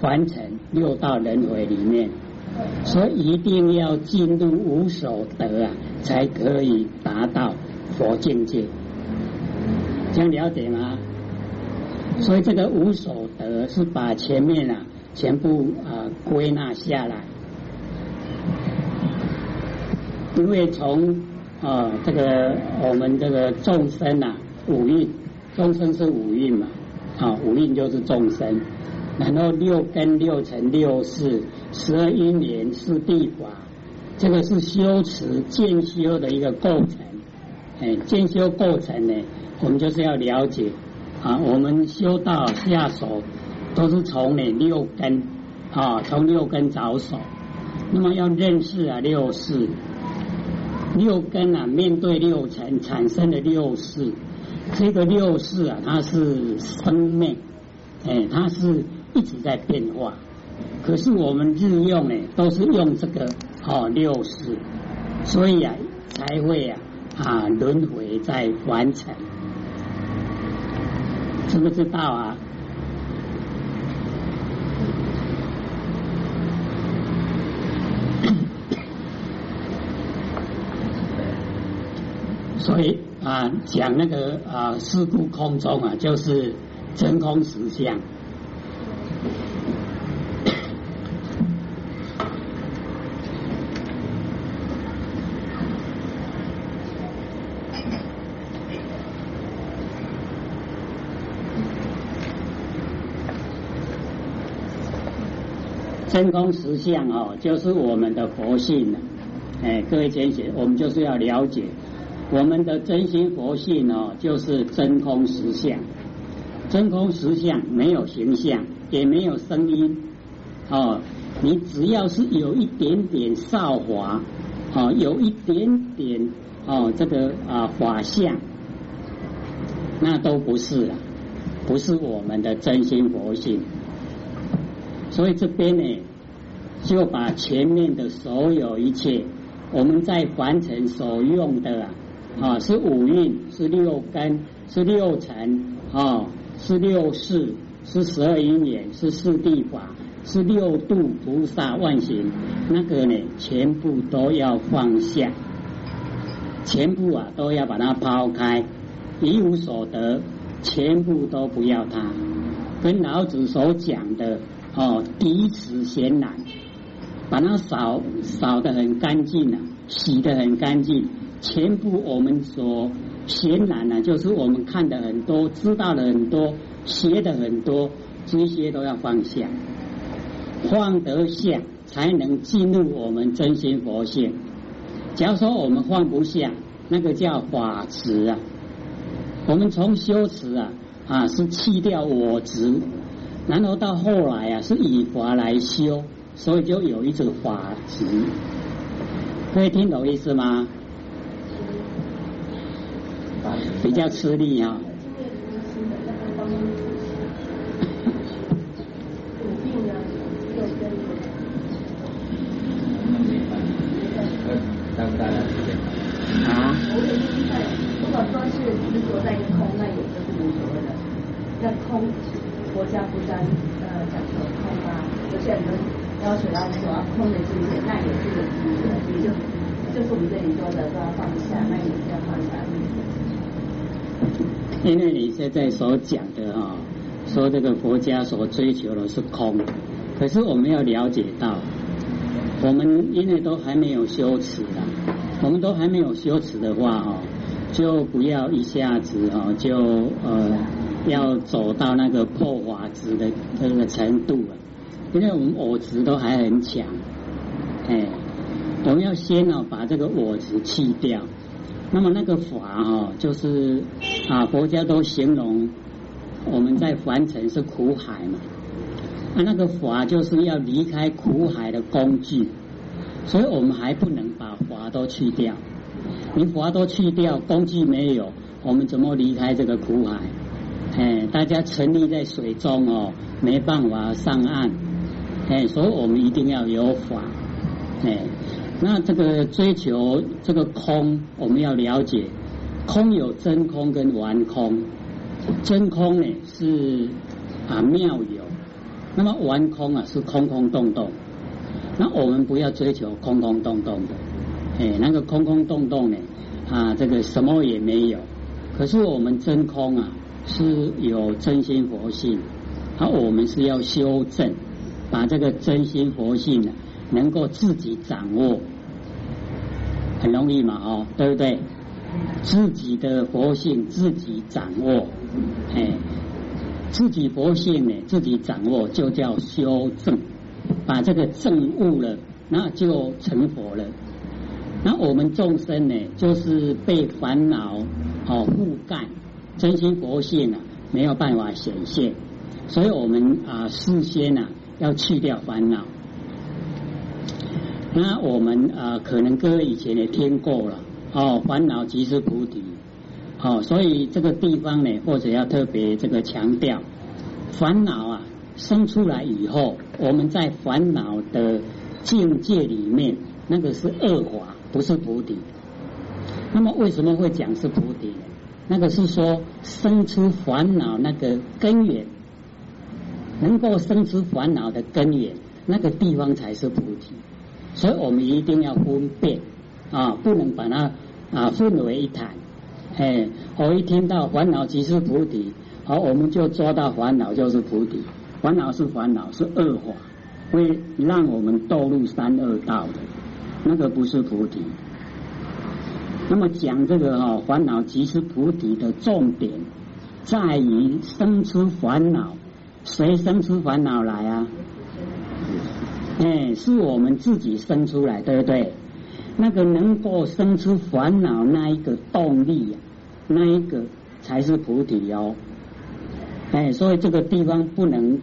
凡尘六道轮回里面，所以一定要进入无所得啊，才可以达到佛境界。这样了解吗？所以这个无所得是把前面啊全部啊归纳下来，因为从啊这个我们这个众生啊五蕴，众生是五蕴嘛，啊五蕴就是众生，然后六根六尘六识十二因缘是地法，这个是修持渐修的一个构成，哎渐修构成呢。我们就是要了解啊，我们修道下手都是从哪六根啊，从六根着手。那么要认识啊六事，六根啊面对六尘产生的六事，这个六事啊它是生命，哎，它是一直在变化。可是我们日用呢都是用这个哦六事，所以啊才会啊啊轮回在完成。知不知道啊？所以啊，讲那个啊，事故空中啊，就是真空实相。真空实相哦，就是我们的佛性了。哎，各位同学，我们就是要了解我们的真心佛性哦，就是真空实相。真空实相没有形象，也没有声音哦。你只要是有一点点少华哦，有一点点哦，这个啊法相，那都不是了，不是我们的真心佛性。所以这边呢，就把前面的所有一切，我们在凡尘所用的啊，啊是五蕴，是六根，是六尘，啊，是六世，是十二因缘，是四谛法，是六度菩萨万行，那个呢，全部都要放下，全部啊都要把它抛开，一无所得，全部都不要它，跟老子所讲的。哦，第一次显染，把它扫扫的很干净了，洗的很干净，全部我们所显然呢，就是我们看的很多，知道的很多，学的很多，这些都要放下，放得下，才能进入我们真心佛性。假如说我们放不下，那个叫法执啊。我们从修持啊啊，是弃掉我执。然后到后来啊，是以法来修，所以就有一种法执。可以听懂意思吗？比较吃力啊。啊？如果说是执着在空，那也就是无所谓的，那空。国家不单呃讲求空啊，有些人要求要说空的境界，那也是有意思的，所以就就是我们这里说的说要放下，那也是要放下。因为你现在所讲的啊，说这个国家所追求的是空，可是我们要了解到，我们因为都还没有修持啊，我们都还没有修持的话哦，就不要一下子哦就呃。要走到那个破法值的这个程度了，因为我们我执都还很强，哎，我们要先呢把这个我执去掉。那么那个法哈，就是啊，佛家都形容我们在凡尘是苦海嘛，啊，那个法就是要离开苦海的工具，所以我们还不能把法都去掉。你法都去掉，工具没有，我们怎么离开这个苦海？哎，大家沉溺在水中哦，没办法上岸。哎，所以我们一定要有法。哎，那这个追求这个空，我们要了解，空有真空跟玩空。真空呢是啊妙有，那么玩空啊是空空洞洞，那我们不要追求空空洞洞的，哎，那个空空洞洞呢啊，这个什么也没有。可是我们真空啊是有真心佛性，而我们是要修正，把这个真心佛性呢能够自己掌握，很容易嘛，哦，对不对？自己的佛性自己掌握，哎。自己佛性呢，自己掌握就叫修正，把这个正悟了，那就成佛了。那我们众生呢，就是被烦恼哦覆盖，真心佛性啊没有办法显现，所以我们啊事先啊要去掉烦恼。那我们啊可能各位以前也听过了哦，烦恼即是菩提。好，所以这个地方呢，或者要特别这个强调，烦恼啊生出来以后，我们在烦恼的境界里面，那个是恶法，不是菩提。那么为什么会讲是菩提？那个是说生出烦恼那个根源，能够生出烦恼的根源，那个地方才是菩提。所以我们一定要分辨啊，不能把它啊混为一谈。哎，我一听到烦恼即是菩提，好，我们就抓到烦恼就是菩提，烦恼是烦恼是恶法，会让我们堕入三恶道的，那个不是菩提。那么讲这个哈，烦恼即是菩提的重点在于生出烦恼，谁生出烦恼来啊？哎，是我们自己生出来，对不对？那个能够生出烦恼那一个动力呀，那一个才是菩提哦。哎，所以这个地方不能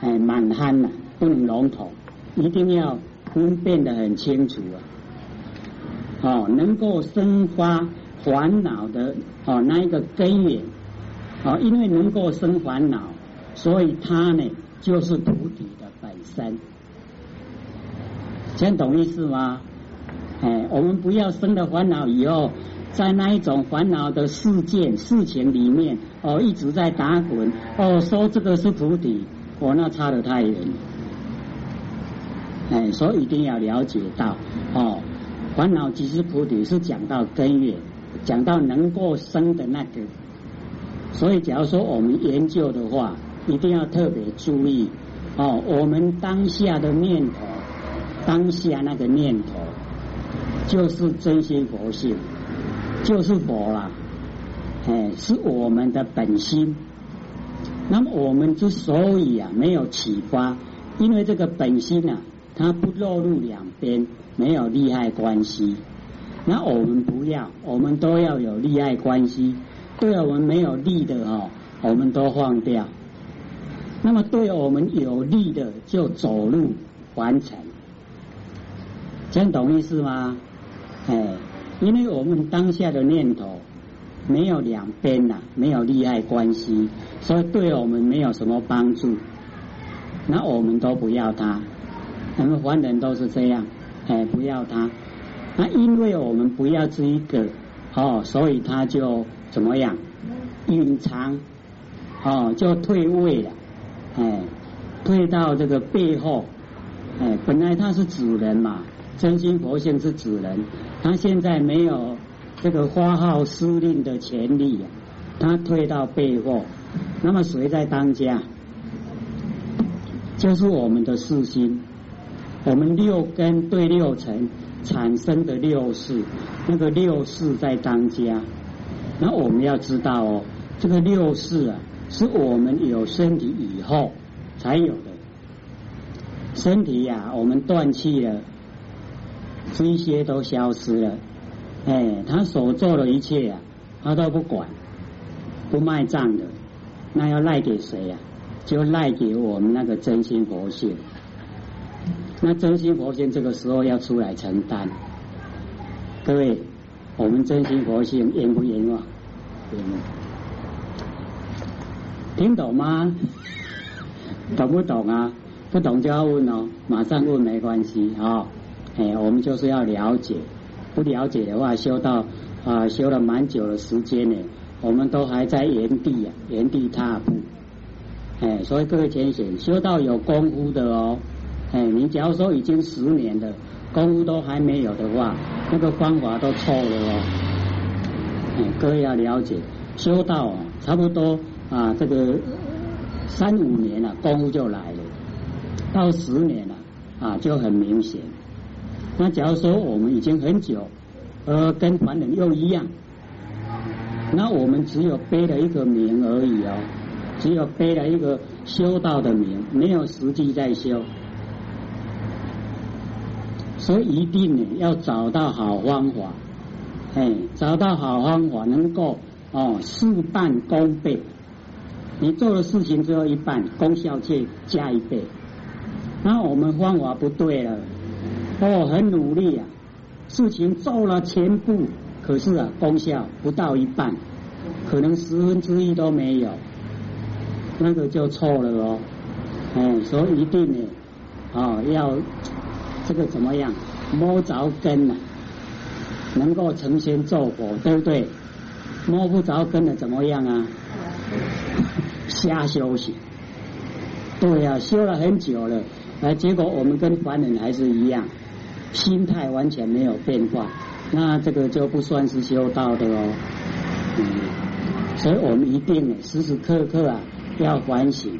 哎满憨呐，不能笼统，一定要分辨得很清楚啊。哦，能够生发烦恼的哦那一个根源，哦，因为能够生烦恼，所以它呢就是菩提的本身。先懂意思吗？哎，我们不要生了烦恼以后，在那一种烦恼的事件、事情里面，哦，一直在打滚，哦，说这个是菩提，哦，那差得太远。哎，所以一定要了解到，哦，烦恼即是菩提，是讲到根源，讲到能够生的那个。所以，假如说我们研究的话，一定要特别注意，哦，我们当下的念头，当下那个念头。就是真心佛性，就是佛啦，哎，是我们的本心。那么我们之所以啊没有启发，因为这个本心啊，它不落入两边，没有利害关系。那我们不要，我们都要有利害关系。对我们没有利的哦，我们都放掉。那么对我们有利的，就走路完成。这样懂意思吗？哎，因为我们当下的念头没有两边呐，没有利害关系，所以对我们没有什么帮助。那我们都不要它，我们凡人都是这样，哎，不要它。那因为我们不要这一个哦，所以他就怎么样隐藏哦，就退位了，哎，退到这个背后，哎，本来他是主人嘛。真心佛性是主人，他现在没有这个发号施令的权利呀，他退到背后，那么谁在当家？就是我们的四心，我们六根对六尘产生的六事，那个六事在当家。那我们要知道哦，这个六事啊，是我们有身体以后才有的。身体呀，我们断气了。这些都消失了，哎，他所做的一切呀，他都不管，不卖账的，那要赖给谁呀？就赖给我们那个真心佛性。那真心佛性这个时候要出来承担。各位，我们真心佛性冤不冤枉？听懂吗？懂不懂啊？不懂就要问哦，马上问没关系啊。哎，我们就是要了解，不了解的话，修到啊，修了蛮久的时间呢，我们都还在原地啊，原地踏步。哎，所以各位浅显，修到有功夫的哦。哎，你假如说已经十年了，功夫都还没有的话，那个方法都错了哦。哎，各位要了解，修道啊，差不多啊，这个三五年了，功夫就来了；到十年了啊，就很明显。那假如说我们已经很久，呃，跟凡人又一样。那我们只有背了一个名而已哦，只有背了一个修道的名，没有实际在修，所以一定呢要找到好方法，哎，找到好方法能够哦事半功倍，你做的事情只有一半，功效却加一倍。那我们方法不对了，哦，很努力啊，事情做了全部。可是啊，功效不到一半，可能十分之一都没有，那个就错了哦。嗯，所以一定呢，啊，要这个怎么样摸着根呢？能够成仙做佛，对不对？摸不着根的怎么样啊？瞎休息。对呀，修了很久了，啊，结果我们跟凡人还是一样，心态完全没有变化。那这个就不算是修道的哦，嗯，所以我们一定时时刻刻啊要反省，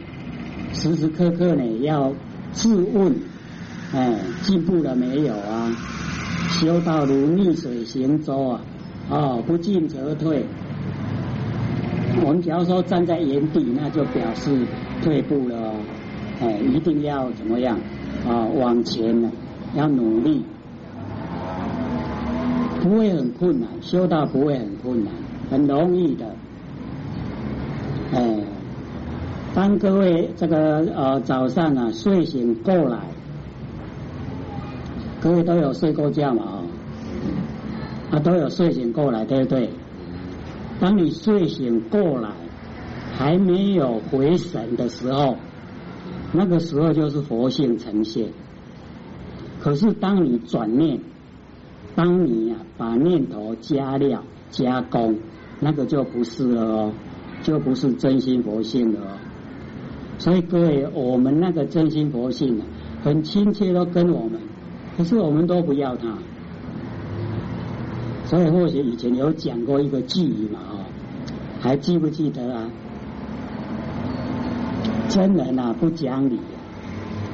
时时刻刻呢要自问，哎，进步了没有啊？修道如逆水行舟啊，哦，不进则退。我们只要说站在原地，那就表示退步了哦，哎，一定要怎么样啊？往前呢，要努力。不会很困难，修道不会很困难，很容易的。哎，当各位这个呃早上啊睡醒过来，各位都有睡过觉嘛？啊，都有睡醒过来，对不对？当你睡醒过来还没有回神的时候，那个时候就是佛性呈现。可是当你转念。当你呀把念头加料加工，那个就不是了哦，就不是真心佛性了哦。所以各位，我们那个真心佛性啊，很亲切的跟我们，可是我们都不要它。所以或许以前有讲过一个句语嘛哦，还记不记得啊？真人啊不讲理，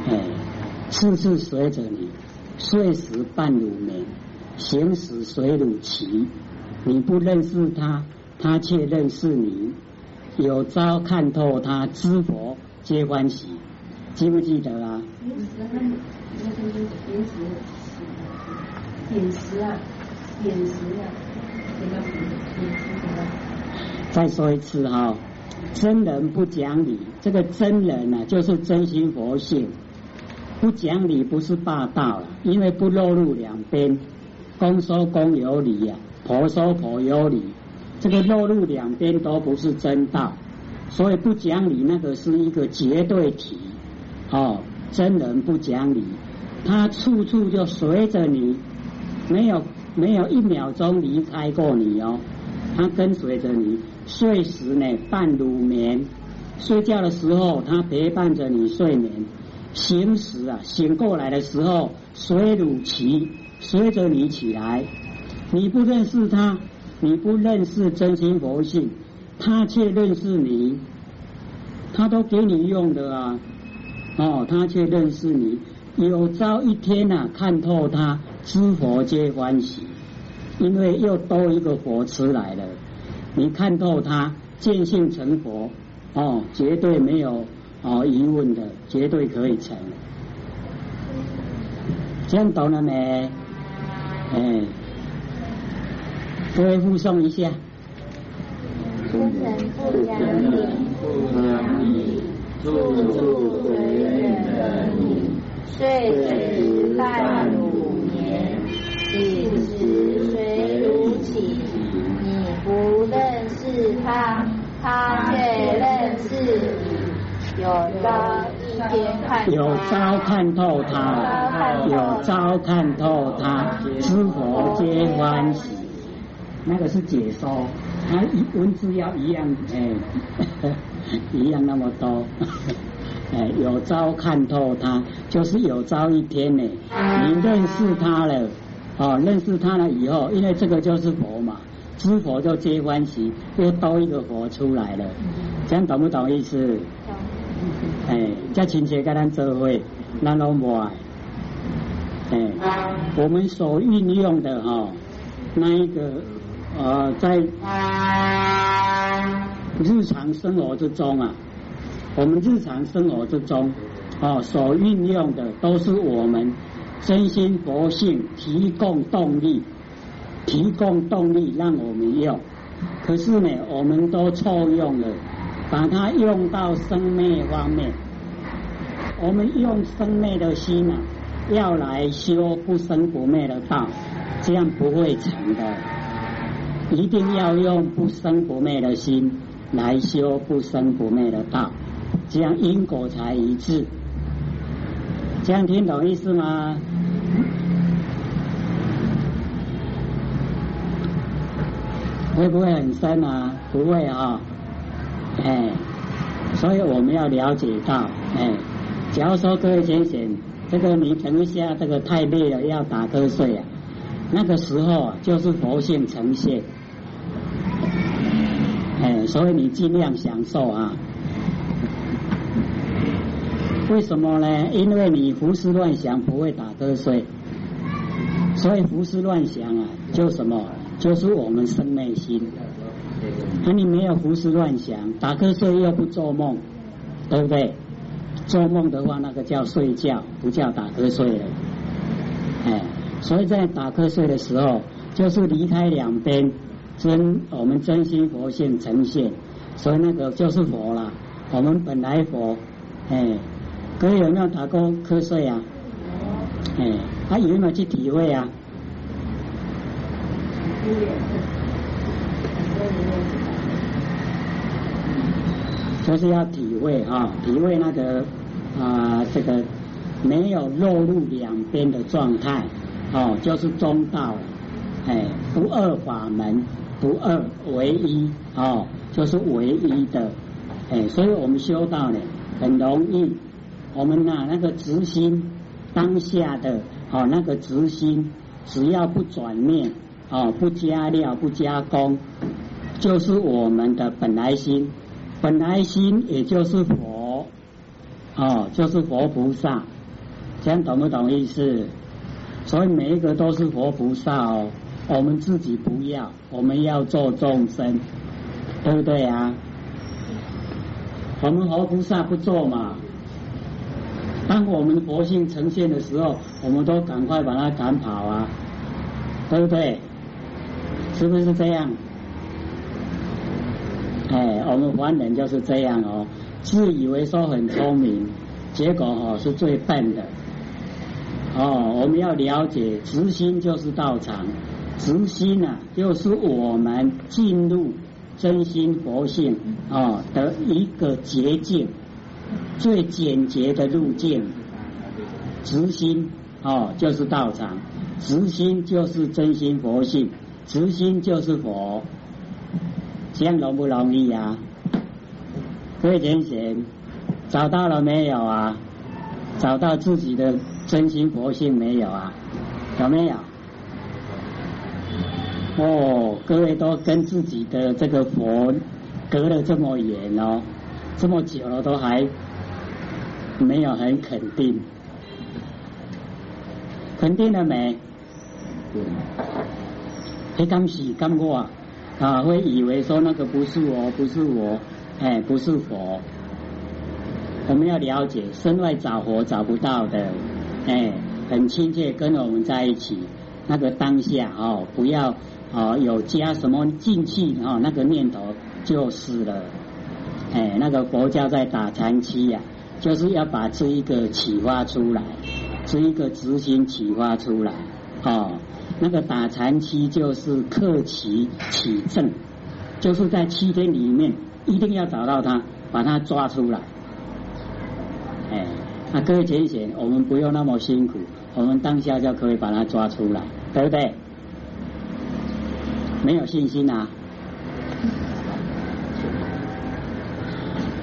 哎，次次随着你，睡时半如眠。行时随乳骑，你不认识他，他却认识你。有朝看透他，知佛皆欢喜。记不记得啊？饮食啊，点石啊，再说一次哈，真人不讲理，这个真人呢，就是真心佛性。不讲理不是霸道了，因为不落入两边。公说公有理呀，婆说婆有理，这个落入两边都不是真道，所以不讲理那个是一个绝对体哦。真人不讲理，他处处就随着你，没有没有一秒钟离开过你哦，他跟随着你，睡时呢伴如眠，睡觉的时候他陪伴着你睡眠，醒时啊醒过来的时候随如其。随着你起来，你不认识他，你不认识真心佛性，他却认识你，他都给你用的啊，哦，他却认识你，有朝一天呐，看透他，知佛皆欢喜，因为又多一个佛出来了，你看透他，见性成佛，哦，绝对没有哦疑问的，绝对可以成，这样懂了没？哎，各位附送一下。真人不讲理，不讲理，处处随缘的你，睡时半如眠，醒时随如起。你不认识他，他却认识你。有朝一天看有朝看透他，有朝看透他。知佛皆欢喜，那个是解说，他一文字要一样，哎。一样那么多。哎，有朝看透他，就是有朝一天呢，你认识他了，哦，认识他了以后，因为这个就是佛嘛，知佛就皆欢喜，又多一个佛出来了，这样懂不懂意思？哎，叫亲切跟咱做会，咱拢无爱。哎，我们所运用的哈，那一个呃，在日常生活之中啊。我们日常生活之中，哦，所运用的都是我们真心佛性提供动力，提供动力让我们用。可是呢，我们都错用了，把它用到生灭方面。我们用生灭的心啊，要来修不生不灭的道，这样不会成的。一定要用不生不灭的心来修不生不灭的道。这样因果才一致，这样听懂意思吗？会不会很深啊？不会啊，哎，所以我们要了解到，哎，假如说各位先生，这个你等一下这个太累了要打瞌睡啊，那个时候啊就是佛性呈现，哎，所以你尽量享受啊。为什么呢？因为你胡思乱想不会打瞌睡，所以胡思乱想啊，就什么？就是我们生内心。那你没有胡思乱想，打瞌睡又不做梦，对不对？做梦的话，那个叫睡觉，不叫打瞌睡了。哎，所以在打瞌睡的时候，就是离开两边，真我们真心佛性呈现，所以那个就是佛了。我们本来佛，哎。各位有没有打过瞌睡啊？哎，他有没有去体会啊？就是要体会啊，体会那个啊，这个没有落入两边的状态，哦，就是中道，哎，不二法门，不二唯一，哦，就是唯一的，哎，所以我们修道呢，很容易。我们呐，那个执心当下的哦，那个执心，只要不转念哦，不加料不加工，就是我们的本来心。本来心也就是佛哦，就是佛菩萨。这样懂不懂意思？所以每一个都是佛菩萨哦。我们自己不要，我们要做众生，对不对啊？我们佛菩萨不做嘛。当我们佛性呈现的时候，我们都赶快把它赶跑啊，对不对？是不是这样？哎，我们凡人就是这样哦，自以为说很聪明，结果哦是最笨的。哦，我们要了解，直心就是道场，直心啊，就是我们进入真心佛性哦的一个捷径。最简洁的路径，直心哦，就是道场；直心就是真心佛性；直心就是佛。这样容不容易啊？各位贤贤，找到了没有啊？找到自己的真心佛性没有啊？有没有？哦，各位都跟自己的这个佛隔了这么远哦，这么久了都还。没有很肯定，肯定了没？他刚洗刚过啊，会以为说那个不是我，不是我，哎，不是佛。我们要了解，身外找佛找不到的，哎，很亲切跟我们在一起，那个当下哦，不要哦有加什么进气哦，那个念头就是了，哎，那个佛教在打禅期呀。就是要把这一个启发出来，这一个执行启发出来，哦，那个打禅期就是克其起正，就是在七天里面一定要找到他，把他抓出来。哎，那各位浅显，我们不用那么辛苦，我们当下就可以把他抓出来，对不对？没有信心啊？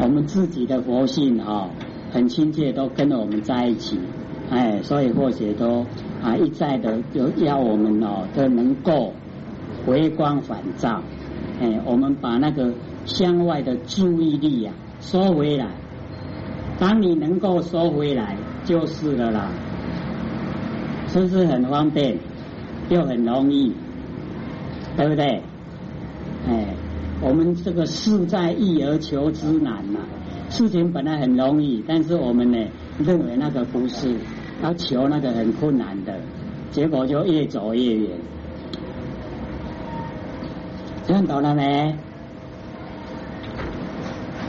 我们自己的佛性哈，很亲切，都跟着我们在一起，哎，所以或许都啊一再的就要我们哦，都能够回光返照，哎，我们把那个向外的注意力呀收回来，当你能够收回来，就是了啦，是不是很方便，又很容易，对不对？哎。我们这个事在易而求之难呐，事情本来很容易，但是我们呢认为那个不是，要求那个很困难的，结果就越走越远。看懂了没？